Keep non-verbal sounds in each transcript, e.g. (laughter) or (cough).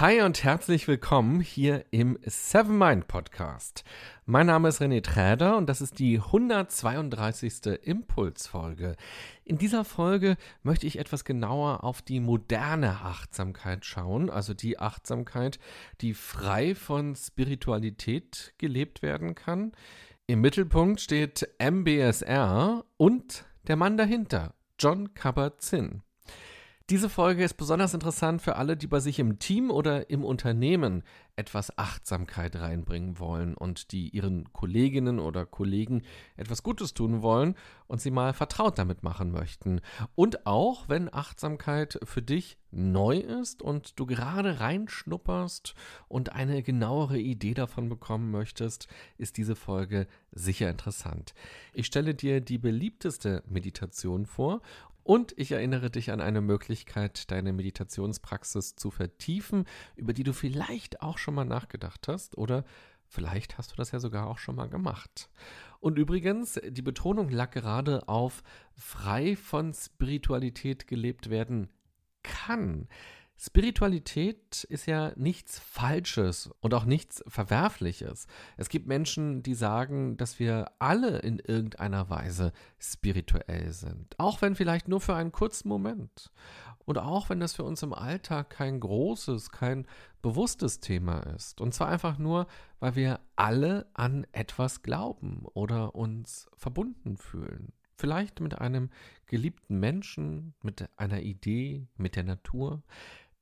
Hi und herzlich willkommen hier im Seven Mind Podcast. Mein Name ist René Träder und das ist die 132. Impulsfolge. In dieser Folge möchte ich etwas genauer auf die moderne Achtsamkeit schauen, also die Achtsamkeit, die frei von Spiritualität gelebt werden kann. Im Mittelpunkt steht MBSR und der Mann dahinter, John Kabat-Zinn. Diese Folge ist besonders interessant für alle, die bei sich im Team oder im Unternehmen etwas Achtsamkeit reinbringen wollen und die ihren Kolleginnen oder Kollegen etwas Gutes tun wollen und sie mal vertraut damit machen möchten. Und auch wenn Achtsamkeit für dich neu ist und du gerade reinschnupperst und eine genauere Idee davon bekommen möchtest, ist diese Folge sicher interessant. Ich stelle dir die beliebteste Meditation vor und ich erinnere dich an eine Möglichkeit, deine Meditationspraxis zu vertiefen, über die du vielleicht auch schon mal nachgedacht hast oder vielleicht hast du das ja sogar auch schon mal gemacht. Und übrigens, die Betonung lag gerade auf frei von Spiritualität gelebt werden kann. Spiritualität ist ja nichts Falsches und auch nichts Verwerfliches. Es gibt Menschen, die sagen, dass wir alle in irgendeiner Weise spirituell sind, auch wenn vielleicht nur für einen kurzen Moment. Und auch wenn das für uns im Alltag kein großes, kein bewusstes Thema ist. Und zwar einfach nur, weil wir alle an etwas glauben oder uns verbunden fühlen. Vielleicht mit einem geliebten Menschen, mit einer Idee, mit der Natur.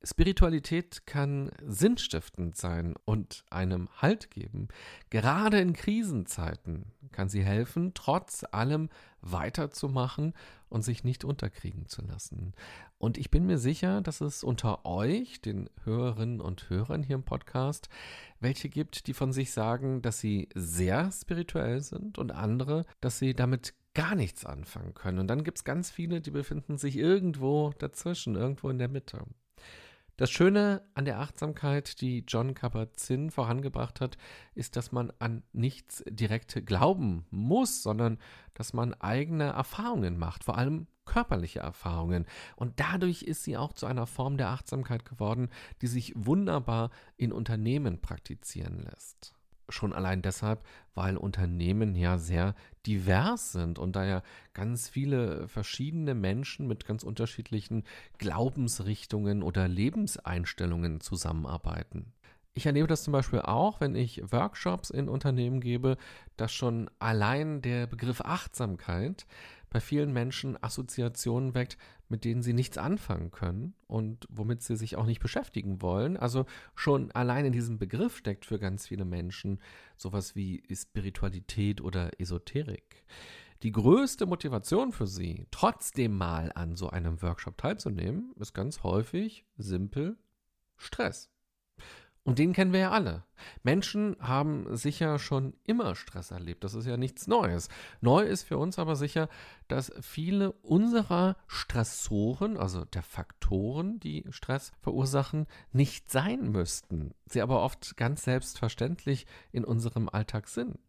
Spiritualität kann sinnstiftend sein und einem Halt geben. Gerade in Krisenzeiten kann sie helfen, trotz allem weiterzumachen und sich nicht unterkriegen zu lassen. Und ich bin mir sicher, dass es unter euch, den Hörerinnen und Hörern hier im Podcast, welche gibt, die von sich sagen, dass sie sehr spirituell sind und andere, dass sie damit gar nichts anfangen können. Und dann gibt es ganz viele, die befinden sich irgendwo dazwischen, irgendwo in der Mitte. Das Schöne an der Achtsamkeit, die John Kabat-Zinn vorangebracht hat, ist, dass man an nichts direkt glauben muss, sondern dass man eigene Erfahrungen macht, vor allem körperliche Erfahrungen. Und dadurch ist sie auch zu einer Form der Achtsamkeit geworden, die sich wunderbar in Unternehmen praktizieren lässt. Schon allein deshalb, weil Unternehmen ja sehr divers sind und da ja ganz viele verschiedene Menschen mit ganz unterschiedlichen Glaubensrichtungen oder Lebenseinstellungen zusammenarbeiten. Ich erlebe das zum Beispiel auch, wenn ich Workshops in Unternehmen gebe, dass schon allein der Begriff Achtsamkeit bei vielen Menschen Assoziationen weckt, mit denen sie nichts anfangen können und womit sie sich auch nicht beschäftigen wollen. Also schon allein in diesem Begriff steckt für ganz viele Menschen sowas wie Spiritualität oder Esoterik. Die größte Motivation für sie, trotzdem mal an so einem Workshop teilzunehmen, ist ganz häufig simpel Stress. Und den kennen wir ja alle. Menschen haben sicher schon immer Stress erlebt. Das ist ja nichts Neues. Neu ist für uns aber sicher, dass viele unserer Stressoren, also der Faktoren, die Stress verursachen, nicht sein müssten. Sie aber oft ganz selbstverständlich in unserem Alltag sind.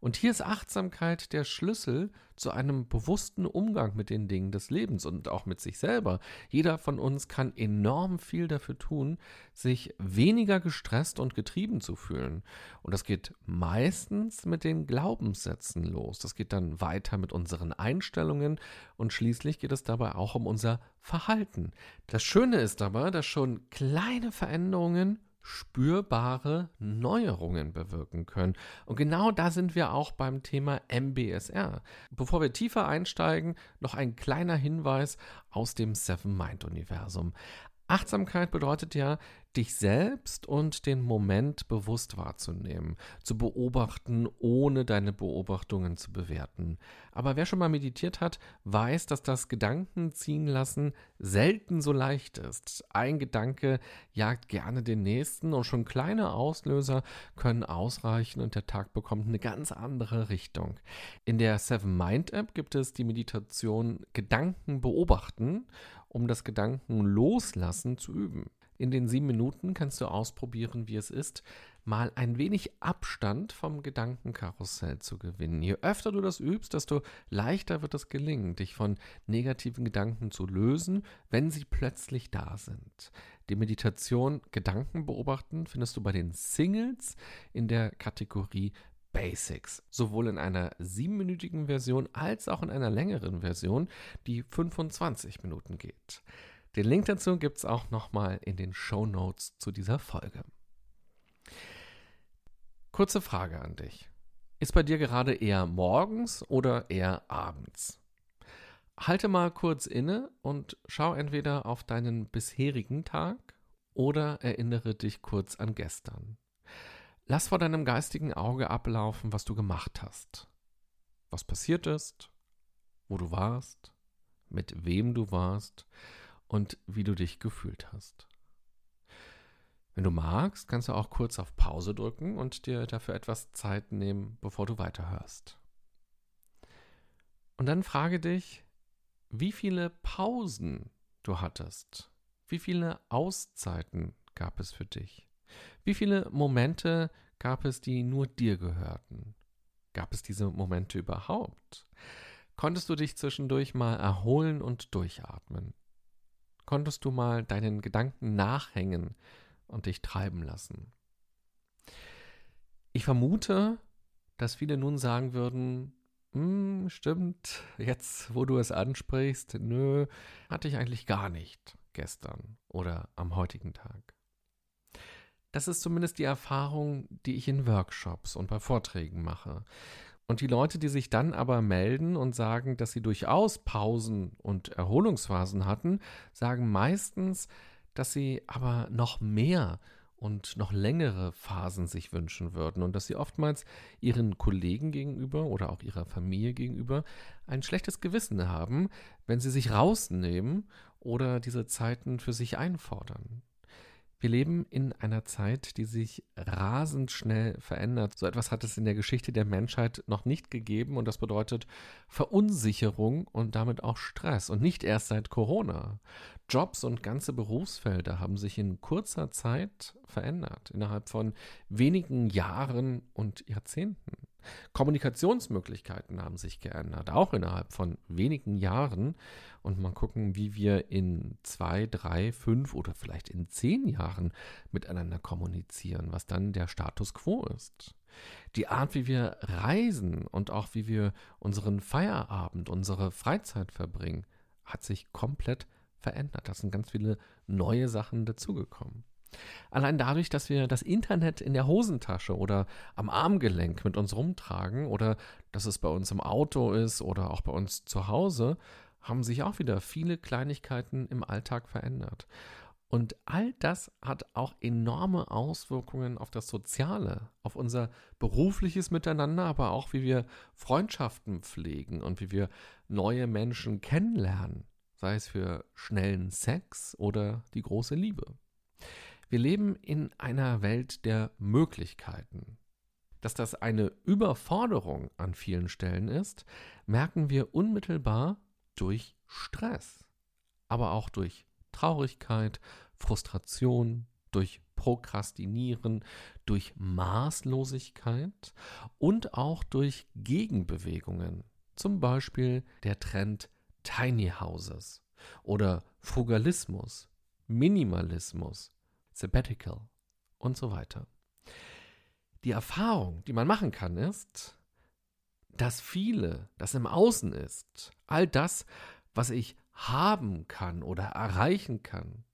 Und hier ist Achtsamkeit der Schlüssel zu einem bewussten Umgang mit den Dingen des Lebens und auch mit sich selber. Jeder von uns kann enorm viel dafür tun, sich weniger gestresst und getrieben zu fühlen. Und das geht meistens mit den Glaubenssätzen los. Das geht dann weiter mit unseren Einstellungen und schließlich geht es dabei auch um unser Verhalten. Das Schöne ist aber, dass schon kleine Veränderungen spürbare Neuerungen bewirken können. Und genau da sind wir auch beim Thema MBSR. Bevor wir tiefer einsteigen, noch ein kleiner Hinweis aus dem Seven Mind Universum. Achtsamkeit bedeutet ja, dich selbst und den Moment bewusst wahrzunehmen, zu beobachten, ohne deine Beobachtungen zu bewerten. Aber wer schon mal meditiert hat, weiß, dass das Gedanken ziehen lassen selten so leicht ist. Ein Gedanke jagt gerne den nächsten und schon kleine Auslöser können ausreichen und der Tag bekommt eine ganz andere Richtung. In der Seven Mind App gibt es die Meditation Gedanken beobachten, um das Gedanken loslassen zu üben. In den sieben Minuten kannst du ausprobieren, wie es ist, mal ein wenig Abstand vom Gedankenkarussell zu gewinnen. Je öfter du das übst, desto leichter wird es gelingen, dich von negativen Gedanken zu lösen, wenn sie plötzlich da sind. Die Meditation Gedanken beobachten findest du bei den Singles in der Kategorie Basics, sowohl in einer siebenminütigen Version als auch in einer längeren Version, die 25 Minuten geht. Den Link dazu gibt es auch nochmal in den Show Notes zu dieser Folge. Kurze Frage an dich. Ist bei dir gerade eher morgens oder eher abends? Halte mal kurz inne und schau entweder auf deinen bisherigen Tag oder erinnere dich kurz an gestern. Lass vor deinem geistigen Auge ablaufen, was du gemacht hast. Was passiert ist, wo du warst, mit wem du warst und wie du dich gefühlt hast. Wenn du magst, kannst du auch kurz auf Pause drücken und dir dafür etwas Zeit nehmen, bevor du weiterhörst. Und dann frage dich, wie viele Pausen du hattest, wie viele Auszeiten gab es für dich, wie viele Momente gab es, die nur dir gehörten. Gab es diese Momente überhaupt? Konntest du dich zwischendurch mal erholen und durchatmen? Konntest du mal deinen Gedanken nachhängen und dich treiben lassen? Ich vermute, dass viele nun sagen würden, hm, stimmt, jetzt wo du es ansprichst, nö, hatte ich eigentlich gar nicht gestern oder am heutigen Tag. Das ist zumindest die Erfahrung, die ich in Workshops und bei Vorträgen mache. Und die Leute, die sich dann aber melden und sagen, dass sie durchaus Pausen und Erholungsphasen hatten, sagen meistens, dass sie aber noch mehr und noch längere Phasen sich wünschen würden und dass sie oftmals ihren Kollegen gegenüber oder auch ihrer Familie gegenüber ein schlechtes Gewissen haben, wenn sie sich rausnehmen oder diese Zeiten für sich einfordern. Wir leben in einer Zeit, die sich rasend schnell verändert. So etwas hat es in der Geschichte der Menschheit noch nicht gegeben und das bedeutet Verunsicherung und damit auch Stress und nicht erst seit Corona. Jobs und ganze Berufsfelder haben sich in kurzer Zeit verändert, innerhalb von wenigen Jahren und Jahrzehnten. Kommunikationsmöglichkeiten haben sich geändert, auch innerhalb von wenigen Jahren. Und mal gucken, wie wir in zwei, drei, fünf oder vielleicht in zehn Jahren miteinander kommunizieren, was dann der Status quo ist. Die Art, wie wir reisen und auch wie wir unseren Feierabend, unsere Freizeit verbringen, hat sich komplett verändert. Da sind ganz viele neue Sachen dazugekommen. Allein dadurch, dass wir das Internet in der Hosentasche oder am Armgelenk mit uns rumtragen oder dass es bei uns im Auto ist oder auch bei uns zu Hause, haben sich auch wieder viele Kleinigkeiten im Alltag verändert. Und all das hat auch enorme Auswirkungen auf das Soziale, auf unser berufliches Miteinander, aber auch wie wir Freundschaften pflegen und wie wir neue Menschen kennenlernen, sei es für schnellen Sex oder die große Liebe. Wir leben in einer Welt der Möglichkeiten. Dass das eine Überforderung an vielen Stellen ist, merken wir unmittelbar durch Stress, aber auch durch Traurigkeit, Frustration, durch Prokrastinieren, durch Maßlosigkeit und auch durch Gegenbewegungen, zum Beispiel der Trend Tiny Houses oder Frugalismus, Minimalismus, Sabbatical und so weiter. Die Erfahrung, die man machen kann, ist, dass viele, das im Außen ist, all das, was ich haben kann oder erreichen kann,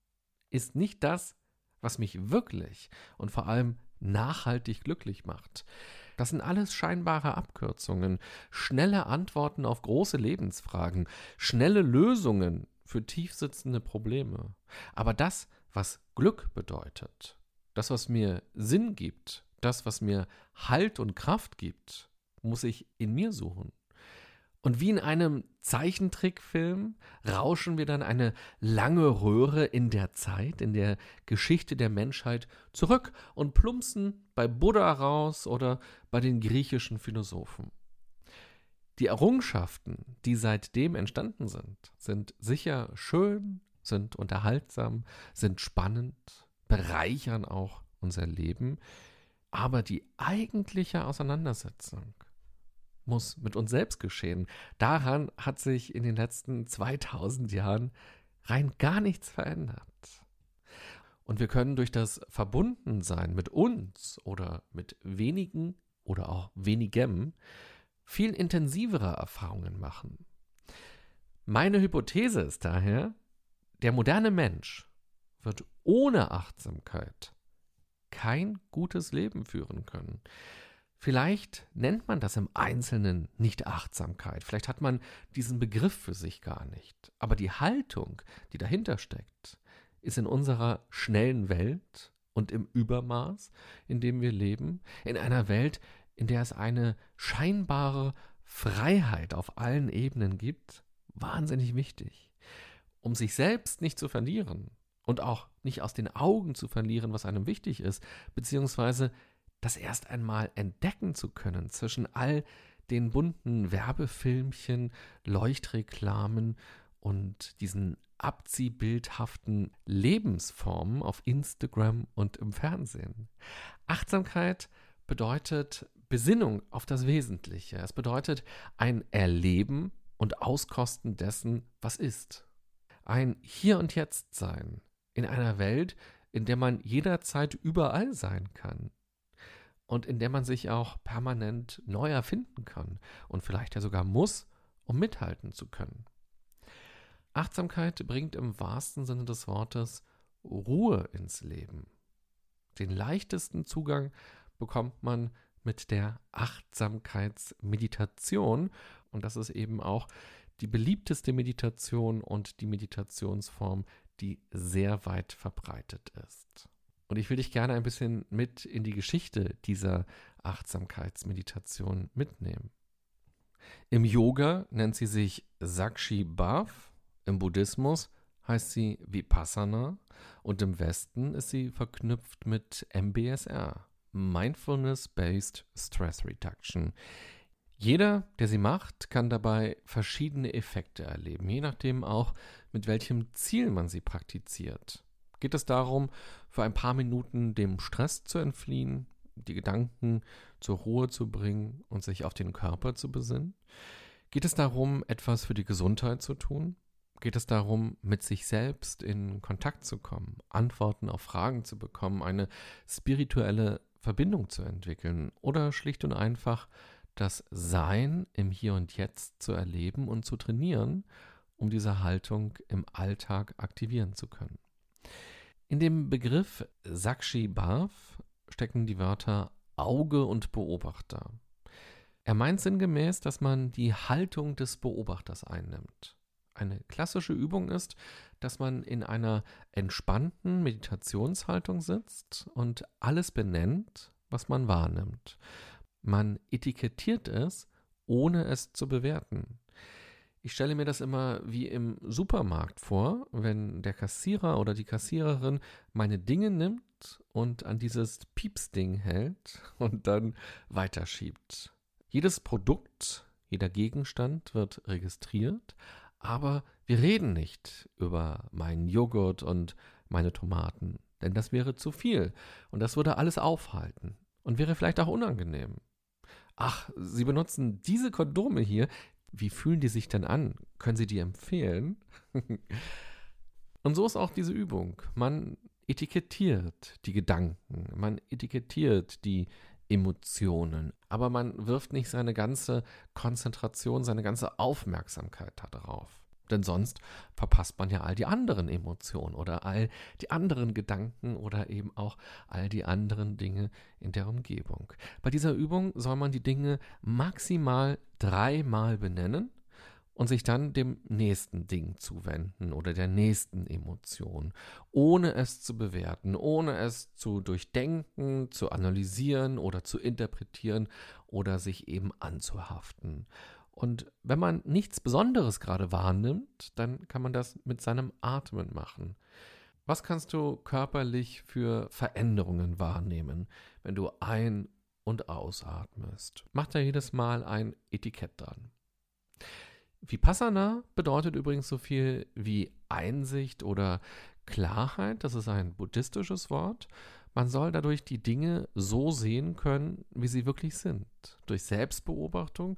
ist nicht das, was mich wirklich und vor allem nachhaltig glücklich macht. Das sind alles scheinbare Abkürzungen, schnelle Antworten auf große Lebensfragen, schnelle Lösungen für tiefsitzende Probleme. Aber das, was Glück bedeutet, das, was mir Sinn gibt, das, was mir Halt und Kraft gibt, muss ich in mir suchen. Und wie in einem Zeichentrickfilm rauschen wir dann eine lange Röhre in der Zeit, in der Geschichte der Menschheit zurück und plumpsen bei Buddha raus oder bei den griechischen Philosophen. Die Errungenschaften, die seitdem entstanden sind, sind sicher schön, sind unterhaltsam, sind spannend, bereichern auch unser Leben. Aber die eigentliche Auseinandersetzung muss mit uns selbst geschehen. Daran hat sich in den letzten 2000 Jahren rein gar nichts verändert. Und wir können durch das Verbundensein mit uns oder mit wenigen oder auch wenigem viel intensivere Erfahrungen machen. Meine Hypothese ist daher, der moderne Mensch wird ohne Achtsamkeit kein gutes Leben führen können. Vielleicht nennt man das im Einzelnen nicht Achtsamkeit, vielleicht hat man diesen Begriff für sich gar nicht, aber die Haltung, die dahinter steckt, ist in unserer schnellen Welt und im Übermaß, in dem wir leben, in einer Welt, in der es eine scheinbare Freiheit auf allen Ebenen gibt, wahnsinnig wichtig. Um sich selbst nicht zu verlieren und auch nicht aus den Augen zu verlieren, was einem wichtig ist, beziehungsweise das erst einmal entdecken zu können zwischen all den bunten Werbefilmchen, Leuchtreklamen und diesen abziehbildhaften Lebensformen auf Instagram und im Fernsehen. Achtsamkeit bedeutet Besinnung auf das Wesentliche. Es bedeutet ein Erleben und Auskosten dessen, was ist. Ein Hier und Jetzt sein in einer Welt, in der man jederzeit überall sein kann und in der man sich auch permanent neu erfinden kann und vielleicht ja sogar muss, um mithalten zu können. Achtsamkeit bringt im wahrsten Sinne des Wortes Ruhe ins Leben. Den leichtesten Zugang bekommt man mit der Achtsamkeitsmeditation und das ist eben auch die beliebteste Meditation und die Meditationsform, die sehr weit verbreitet ist. Und ich will dich gerne ein bisschen mit in die Geschichte dieser Achtsamkeitsmeditation mitnehmen. Im Yoga nennt sie sich Sakshi Bhav, im Buddhismus heißt sie Vipassana und im Westen ist sie verknüpft mit MBSR, Mindfulness-Based Stress Reduction. Jeder, der sie macht, kann dabei verschiedene Effekte erleben, je nachdem auch, mit welchem Ziel man sie praktiziert. Geht es darum, für ein paar Minuten dem Stress zu entfliehen, die Gedanken zur Ruhe zu bringen und sich auf den Körper zu besinnen? Geht es darum, etwas für die Gesundheit zu tun? Geht es darum, mit sich selbst in Kontakt zu kommen, Antworten auf Fragen zu bekommen, eine spirituelle Verbindung zu entwickeln oder schlicht und einfach das Sein im Hier und Jetzt zu erleben und zu trainieren, um diese Haltung im Alltag aktivieren zu können? In dem Begriff Sakshi Bhav stecken die Wörter Auge und Beobachter. Er meint sinngemäß, dass man die Haltung des Beobachters einnimmt. Eine klassische Übung ist, dass man in einer entspannten Meditationshaltung sitzt und alles benennt, was man wahrnimmt. Man etikettiert es, ohne es zu bewerten. Ich stelle mir das immer wie im Supermarkt vor, wenn der Kassierer oder die Kassiererin meine Dinge nimmt und an dieses Piepsding hält und dann weiterschiebt. Jedes Produkt, jeder Gegenstand wird registriert, aber wir reden nicht über meinen Joghurt und meine Tomaten, denn das wäre zu viel und das würde alles aufhalten und wäre vielleicht auch unangenehm. Ach, Sie benutzen diese Kondome hier, wie fühlen die sich denn an? Können Sie die empfehlen? (laughs) Und so ist auch diese Übung. Man etikettiert die Gedanken, man etikettiert die Emotionen, aber man wirft nicht seine ganze Konzentration, seine ganze Aufmerksamkeit darauf. Denn sonst verpasst man ja all die anderen Emotionen oder all die anderen Gedanken oder eben auch all die anderen Dinge in der Umgebung. Bei dieser Übung soll man die Dinge maximal dreimal benennen und sich dann dem nächsten Ding zuwenden oder der nächsten Emotion, ohne es zu bewerten, ohne es zu durchdenken, zu analysieren oder zu interpretieren oder sich eben anzuhaften. Und wenn man nichts Besonderes gerade wahrnimmt, dann kann man das mit seinem Atmen machen. Was kannst du körperlich für Veränderungen wahrnehmen, wenn du ein- und ausatmest? Mach da jedes Mal ein Etikett dran. Vipassana bedeutet übrigens so viel wie Einsicht oder Klarheit. Das ist ein buddhistisches Wort. Man soll dadurch die Dinge so sehen können, wie sie wirklich sind. Durch Selbstbeobachtung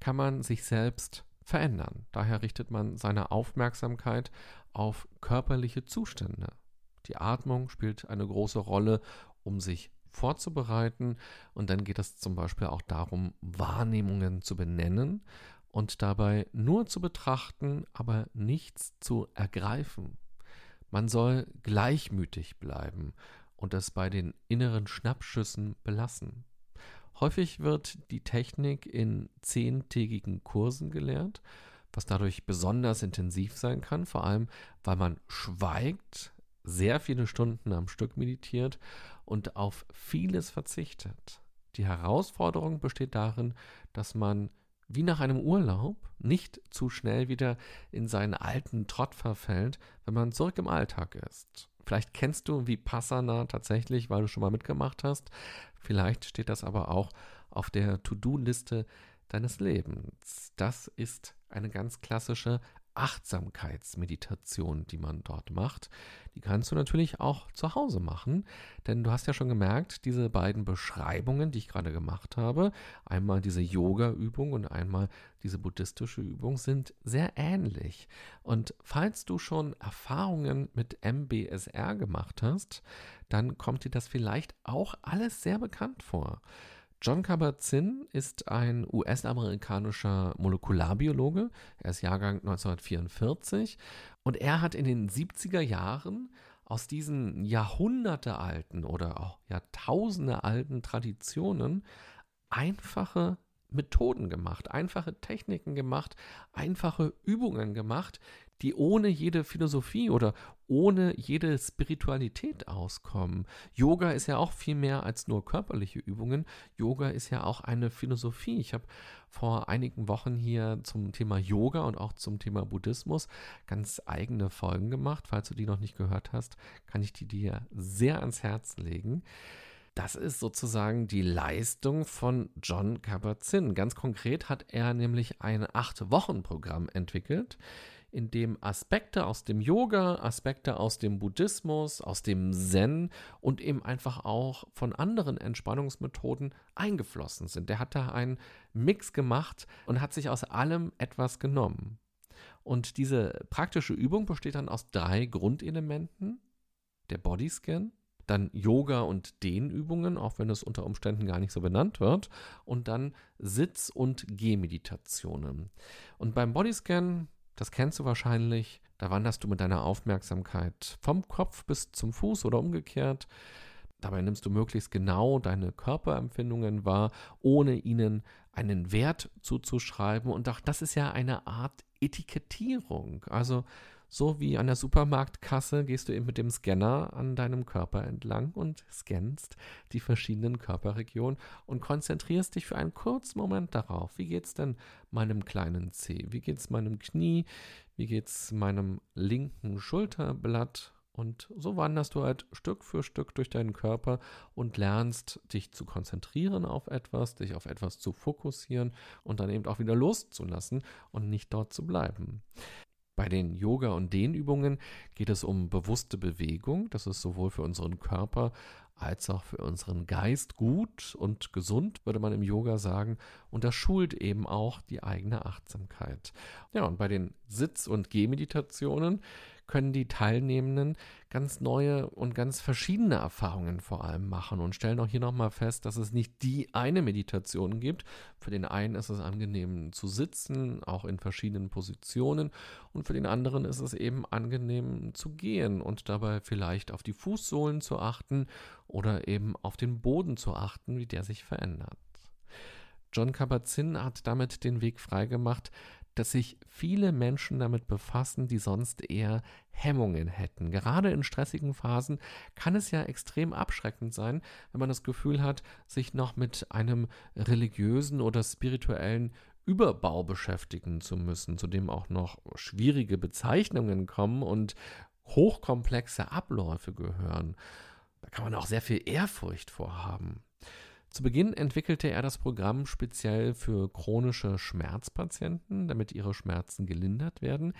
kann man sich selbst verändern. Daher richtet man seine Aufmerksamkeit auf körperliche Zustände. Die Atmung spielt eine große Rolle, um sich vorzubereiten. Und dann geht es zum Beispiel auch darum, Wahrnehmungen zu benennen und dabei nur zu betrachten, aber nichts zu ergreifen. Man soll gleichmütig bleiben und es bei den inneren Schnappschüssen belassen. Häufig wird die Technik in zehntägigen Kursen gelehrt, was dadurch besonders intensiv sein kann, vor allem weil man schweigt, sehr viele Stunden am Stück meditiert und auf vieles verzichtet. Die Herausforderung besteht darin, dass man wie nach einem Urlaub nicht zu schnell wieder in seinen alten Trott verfällt, wenn man zurück im Alltag ist. Vielleicht kennst du Vipassana tatsächlich, weil du schon mal mitgemacht hast. Vielleicht steht das aber auch auf der To-Do-Liste deines Lebens. Das ist eine ganz klassische Achtsamkeitsmeditation, die man dort macht. Die kannst du natürlich auch zu Hause machen, denn du hast ja schon gemerkt, diese beiden Beschreibungen, die ich gerade gemacht habe, einmal diese Yoga-Übung und einmal diese buddhistische Übung, sind sehr ähnlich. Und falls du schon Erfahrungen mit MBSR gemacht hast, dann kommt dir das vielleicht auch alles sehr bekannt vor. John Kabat-Zinn ist ein US-amerikanischer Molekularbiologe. Er ist Jahrgang 1944 und er hat in den 70er Jahren aus diesen jahrhundertealten oder auch jahrtausendealten Traditionen einfache Methoden gemacht, einfache Techniken gemacht, einfache Übungen gemacht, die ohne jede Philosophie oder ohne jede Spiritualität auskommen. Yoga ist ja auch viel mehr als nur körperliche Übungen. Yoga ist ja auch eine Philosophie. Ich habe vor einigen Wochen hier zum Thema Yoga und auch zum Thema Buddhismus ganz eigene Folgen gemacht. Falls du die noch nicht gehört hast, kann ich die dir sehr ans Herz legen. Das ist sozusagen die Leistung von John Kabat-Zinn. Ganz konkret hat er nämlich ein Acht-Wochen-Programm entwickelt, in dem Aspekte aus dem Yoga, Aspekte aus dem Buddhismus, aus dem Zen und eben einfach auch von anderen Entspannungsmethoden eingeflossen sind. Der hat da einen Mix gemacht und hat sich aus allem etwas genommen. Und diese praktische Übung besteht dann aus drei Grundelementen. Der Bodyscan, dann Yoga und Dehnübungen, auch wenn es unter Umständen gar nicht so benannt wird, und dann Sitz- und Gehmeditationen. Und beim Bodyscan das kennst du wahrscheinlich. Da wanderst du mit deiner Aufmerksamkeit vom Kopf bis zum Fuß oder umgekehrt. Dabei nimmst du möglichst genau deine Körperempfindungen wahr, ohne ihnen einen Wert zuzuschreiben. Und auch das ist ja eine Art Etikettierung. Also so wie an der Supermarktkasse gehst du eben mit dem Scanner an deinem Körper entlang und scannst die verschiedenen Körperregionen und konzentrierst dich für einen kurzen Moment darauf. Wie geht's denn meinem kleinen Zeh? Wie geht's meinem Knie? Wie geht's meinem linken Schulterblatt? Und so wanderst du halt Stück für Stück durch deinen Körper und lernst dich zu konzentrieren auf etwas, dich auf etwas zu fokussieren und dann eben auch wieder loszulassen und nicht dort zu bleiben. Bei den Yoga- und Dehnübungen geht es um bewusste Bewegung. Das ist sowohl für unseren Körper als auch für unseren Geist gut und gesund, würde man im Yoga sagen. Und das schult eben auch die eigene Achtsamkeit. Ja, und bei den Sitz- und Gehmeditationen können die Teilnehmenden ganz neue und ganz verschiedene Erfahrungen vor allem machen und stellen auch hier nochmal fest, dass es nicht die eine Meditation gibt. Für den einen ist es angenehm zu sitzen, auch in verschiedenen Positionen und für den anderen ist es eben angenehm zu gehen und dabei vielleicht auf die Fußsohlen zu achten oder eben auf den Boden zu achten, wie der sich verändert. John Kabat-Zinn hat damit den Weg freigemacht, dass sich viele Menschen damit befassen, die sonst eher Hemmungen hätten. Gerade in stressigen Phasen kann es ja extrem abschreckend sein, wenn man das Gefühl hat, sich noch mit einem religiösen oder spirituellen Überbau beschäftigen zu müssen, zu dem auch noch schwierige Bezeichnungen kommen und hochkomplexe Abläufe gehören. Da kann man auch sehr viel Ehrfurcht vorhaben. Zu Beginn entwickelte er das Programm speziell für chronische Schmerzpatienten, damit ihre Schmerzen gelindert werden.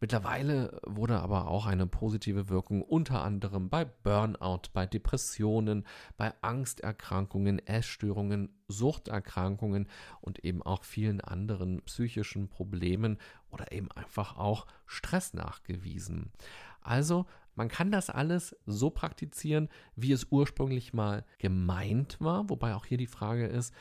Mittlerweile wurde aber auch eine positive Wirkung unter anderem bei Burnout, bei Depressionen, bei Angsterkrankungen, Essstörungen, Suchterkrankungen und eben auch vielen anderen psychischen Problemen oder eben einfach auch Stress nachgewiesen. Also man kann das alles so praktizieren, wie es ursprünglich mal gemeint war, wobei auch hier die Frage ist,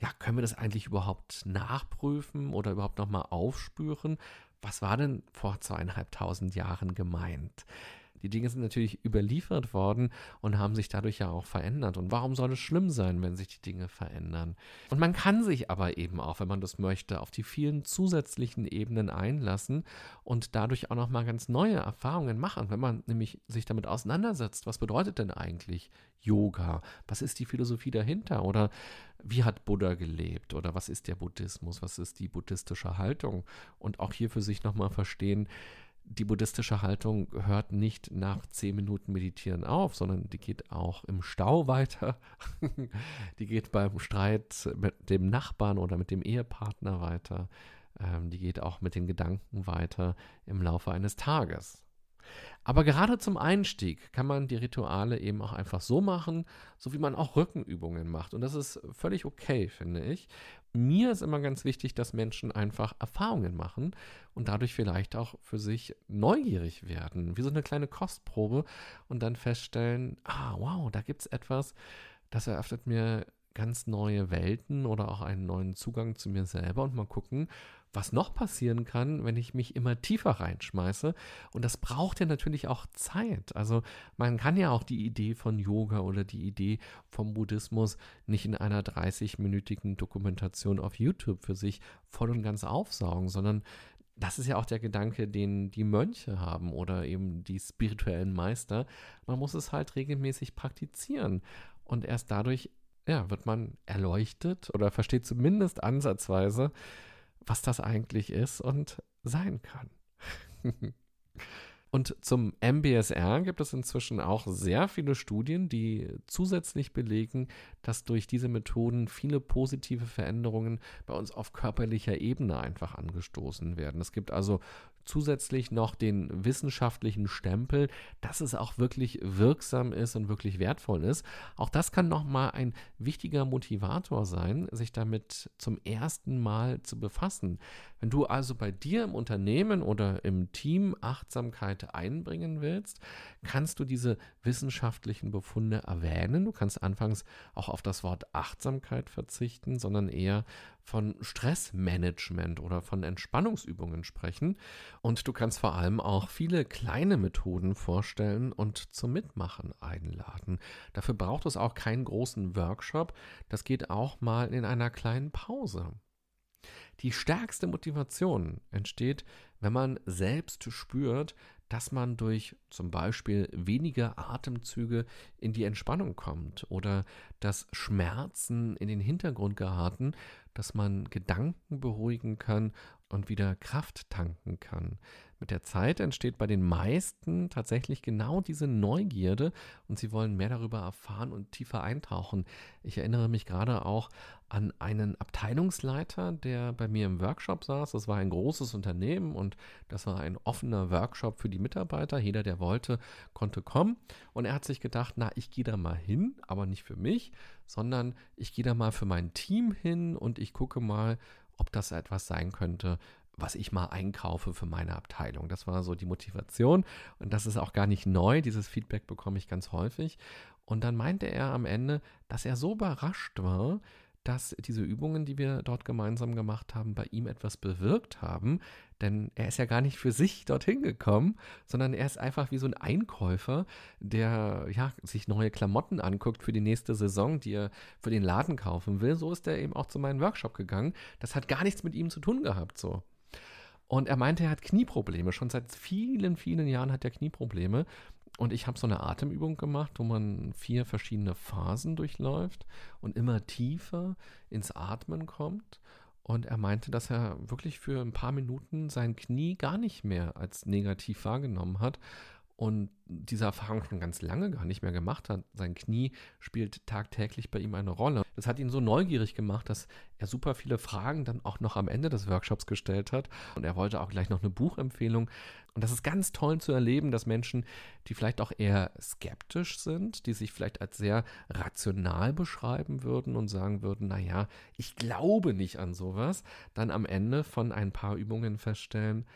ja, können wir das eigentlich überhaupt nachprüfen oder überhaupt nochmal aufspüren? Was war denn vor zweieinhalbtausend Jahren gemeint? Die Dinge sind natürlich überliefert worden und haben sich dadurch ja auch verändert. Und warum soll es schlimm sein, wenn sich die Dinge verändern? Und man kann sich aber eben auch, wenn man das möchte, auf die vielen zusätzlichen Ebenen einlassen und dadurch auch nochmal ganz neue Erfahrungen machen, wenn man nämlich sich damit auseinandersetzt. Was bedeutet denn eigentlich Yoga? Was ist die Philosophie dahinter? Oder wie hat Buddha gelebt? Oder was ist der Buddhismus? Was ist die buddhistische Haltung? Und auch hier für sich nochmal verstehen, die buddhistische Haltung hört nicht nach zehn Minuten Meditieren auf, sondern die geht auch im Stau weiter. (laughs) die geht beim Streit mit dem Nachbarn oder mit dem Ehepartner weiter. Ähm, die geht auch mit den Gedanken weiter im Laufe eines Tages. Aber gerade zum Einstieg kann man die Rituale eben auch einfach so machen, so wie man auch Rückenübungen macht. Und das ist völlig okay, finde ich. Mir ist immer ganz wichtig, dass Menschen einfach Erfahrungen machen und dadurch vielleicht auch für sich neugierig werden, wie so eine kleine Kostprobe und dann feststellen, ah, wow, da gibt es etwas, das eröffnet mir ganz neue Welten oder auch einen neuen Zugang zu mir selber und mal gucken, was noch passieren kann, wenn ich mich immer tiefer reinschmeiße. Und das braucht ja natürlich auch Zeit. Also man kann ja auch die Idee von Yoga oder die Idee vom Buddhismus nicht in einer 30-minütigen Dokumentation auf YouTube für sich voll und ganz aufsaugen, sondern das ist ja auch der Gedanke, den die Mönche haben oder eben die spirituellen Meister. Man muss es halt regelmäßig praktizieren. Und erst dadurch ja, wird man erleuchtet oder versteht zumindest ansatzweise, was das eigentlich ist und sein kann. (laughs) Und zum MBSR gibt es inzwischen auch sehr viele Studien, die zusätzlich belegen, dass durch diese Methoden viele positive Veränderungen bei uns auf körperlicher Ebene einfach angestoßen werden. Es gibt also zusätzlich noch den wissenschaftlichen Stempel, dass es auch wirklich wirksam ist und wirklich wertvoll ist. Auch das kann nochmal ein wichtiger Motivator sein, sich damit zum ersten Mal zu befassen. Wenn du also bei dir im Unternehmen oder im Team Achtsamkeit einbringen willst, kannst du diese wissenschaftlichen Befunde erwähnen. Du kannst anfangs auch auf das Wort Achtsamkeit verzichten, sondern eher von Stressmanagement oder von Entspannungsübungen sprechen. Und du kannst vor allem auch viele kleine Methoden vorstellen und zum Mitmachen einladen. Dafür braucht es auch keinen großen Workshop. Das geht auch mal in einer kleinen Pause. Die stärkste Motivation entsteht, wenn man selbst spürt, dass man durch zum Beispiel weniger Atemzüge in die Entspannung kommt oder dass Schmerzen in den Hintergrund geraten dass man Gedanken beruhigen kann und wieder Kraft tanken kann. Mit der Zeit entsteht bei den meisten tatsächlich genau diese Neugierde und sie wollen mehr darüber erfahren und tiefer eintauchen. Ich erinnere mich gerade auch an einen Abteilungsleiter, der bei mir im Workshop saß. Das war ein großes Unternehmen und das war ein offener Workshop für die Mitarbeiter. Jeder, der wollte, konnte kommen. Und er hat sich gedacht, na, ich gehe da mal hin, aber nicht für mich, sondern ich gehe da mal für mein Team hin und ich gucke mal, ob das etwas sein könnte, was ich mal einkaufe für meine Abteilung. Das war so die Motivation und das ist auch gar nicht neu. Dieses Feedback bekomme ich ganz häufig. Und dann meinte er am Ende, dass er so überrascht war, dass diese Übungen, die wir dort gemeinsam gemacht haben, bei ihm etwas bewirkt haben. Denn er ist ja gar nicht für sich dorthin gekommen, sondern er ist einfach wie so ein Einkäufer, der ja, sich neue Klamotten anguckt für die nächste Saison, die er für den Laden kaufen will. So ist er eben auch zu meinem Workshop gegangen. Das hat gar nichts mit ihm zu tun gehabt, so. Und er meinte, er hat Knieprobleme. Schon seit vielen, vielen Jahren hat er Knieprobleme. Und ich habe so eine Atemübung gemacht, wo man vier verschiedene Phasen durchläuft und immer tiefer ins Atmen kommt. Und er meinte, dass er wirklich für ein paar Minuten sein Knie gar nicht mehr als negativ wahrgenommen hat und diese Erfahrung schon ganz lange gar nicht mehr gemacht hat. Sein Knie spielt tagtäglich bei ihm eine Rolle. Das hat ihn so neugierig gemacht, dass er super viele Fragen dann auch noch am Ende des Workshops gestellt hat. Und er wollte auch gleich noch eine Buchempfehlung. Und das ist ganz toll zu erleben, dass Menschen, die vielleicht auch eher skeptisch sind, die sich vielleicht als sehr rational beschreiben würden und sagen würden, naja, ich glaube nicht an sowas, dann am Ende von ein paar Übungen feststellen,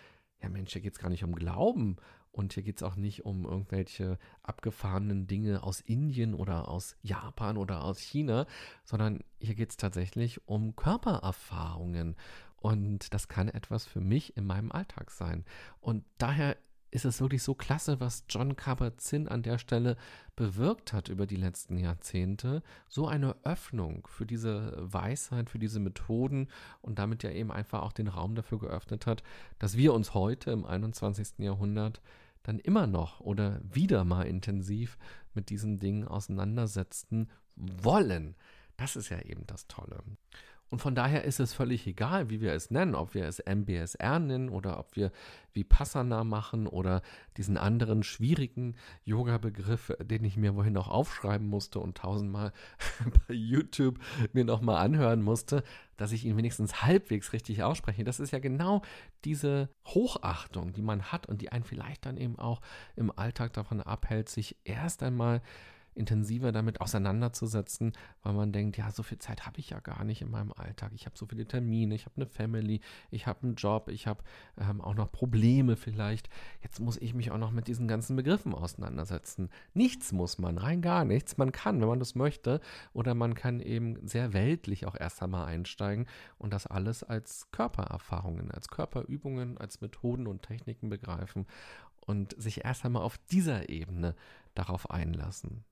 ja Mensch, hier geht es gar nicht um Glauben und hier geht es auch nicht um irgendwelche abgefahrenen Dinge aus Indien oder aus Japan oder aus China, sondern hier geht es tatsächlich um Körpererfahrungen. Und das kann etwas für mich in meinem Alltag sein. Und daher ist es wirklich so klasse, was John Kabat-Zinn an der Stelle bewirkt hat über die letzten Jahrzehnte. So eine Öffnung für diese Weisheit, für diese Methoden und damit ja eben einfach auch den Raum dafür geöffnet hat, dass wir uns heute im 21. Jahrhundert dann immer noch oder wieder mal intensiv mit diesen Dingen auseinandersetzen wollen. Das ist ja eben das Tolle. Und von daher ist es völlig egal, wie wir es nennen, ob wir es MBSR nennen oder ob wir Vipassana machen oder diesen anderen schwierigen Yoga-Begriff, den ich mir wohin auch aufschreiben musste und tausendmal (laughs) bei YouTube mir nochmal anhören musste, dass ich ihn wenigstens halbwegs richtig ausspreche. Das ist ja genau diese Hochachtung, die man hat und die einen vielleicht dann eben auch im Alltag davon abhält, sich erst einmal intensiver damit auseinanderzusetzen, weil man denkt, ja, so viel Zeit habe ich ja gar nicht in meinem Alltag. Ich habe so viele Termine, ich habe eine Family, ich habe einen Job, ich habe ähm, auch noch Probleme vielleicht. Jetzt muss ich mich auch noch mit diesen ganzen Begriffen auseinandersetzen. Nichts muss man, rein gar nichts. Man kann, wenn man das möchte, oder man kann eben sehr weltlich auch erst einmal einsteigen und das alles als Körpererfahrungen, als Körperübungen, als Methoden und Techniken begreifen und sich erst einmal auf dieser Ebene darauf einlassen.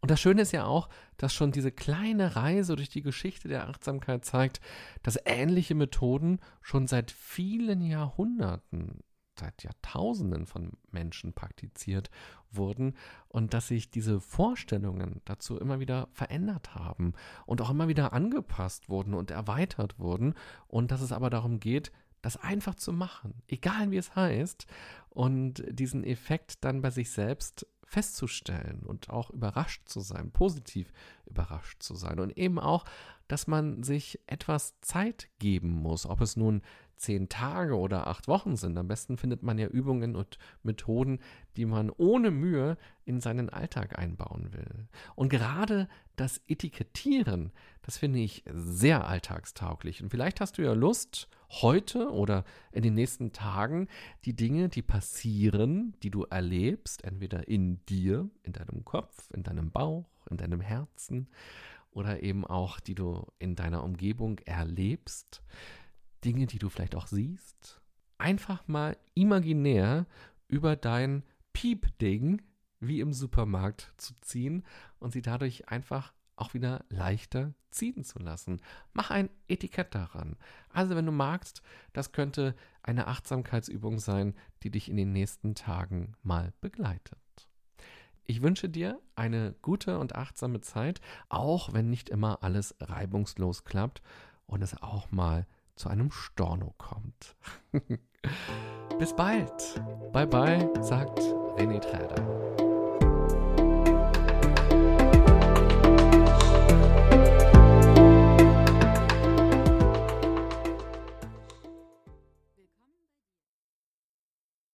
Und das Schöne ist ja auch, dass schon diese kleine Reise durch die Geschichte der Achtsamkeit zeigt, dass ähnliche Methoden schon seit vielen Jahrhunderten, seit Jahrtausenden von Menschen praktiziert wurden und dass sich diese Vorstellungen dazu immer wieder verändert haben und auch immer wieder angepasst wurden und erweitert wurden und dass es aber darum geht, das einfach zu machen, egal wie es heißt, und diesen Effekt dann bei sich selbst festzustellen und auch überrascht zu sein, positiv überrascht zu sein und eben auch, dass man sich etwas Zeit geben muss, ob es nun zehn Tage oder acht Wochen sind. Am besten findet man ja Übungen und Methoden, die man ohne Mühe in seinen Alltag einbauen will. Und gerade das Etikettieren, das finde ich sehr alltagstauglich. Und vielleicht hast du ja Lust, heute oder in den nächsten Tagen die Dinge, die passieren, die du erlebst, entweder in dir, in deinem Kopf, in deinem Bauch, in deinem Herzen oder eben auch, die du in deiner Umgebung erlebst, Dinge, die du vielleicht auch siehst, einfach mal imaginär über dein Piep-Ding wie im Supermarkt zu ziehen und sie dadurch einfach auch wieder leichter ziehen zu lassen. Mach ein Etikett daran. Also wenn du magst, das könnte eine Achtsamkeitsübung sein, die dich in den nächsten Tagen mal begleitet. Ich wünsche dir eine gute und achtsame Zeit, auch wenn nicht immer alles reibungslos klappt und es auch mal zu einem Storno kommt. (laughs) Bis bald. Bye bye, sagt René Träder.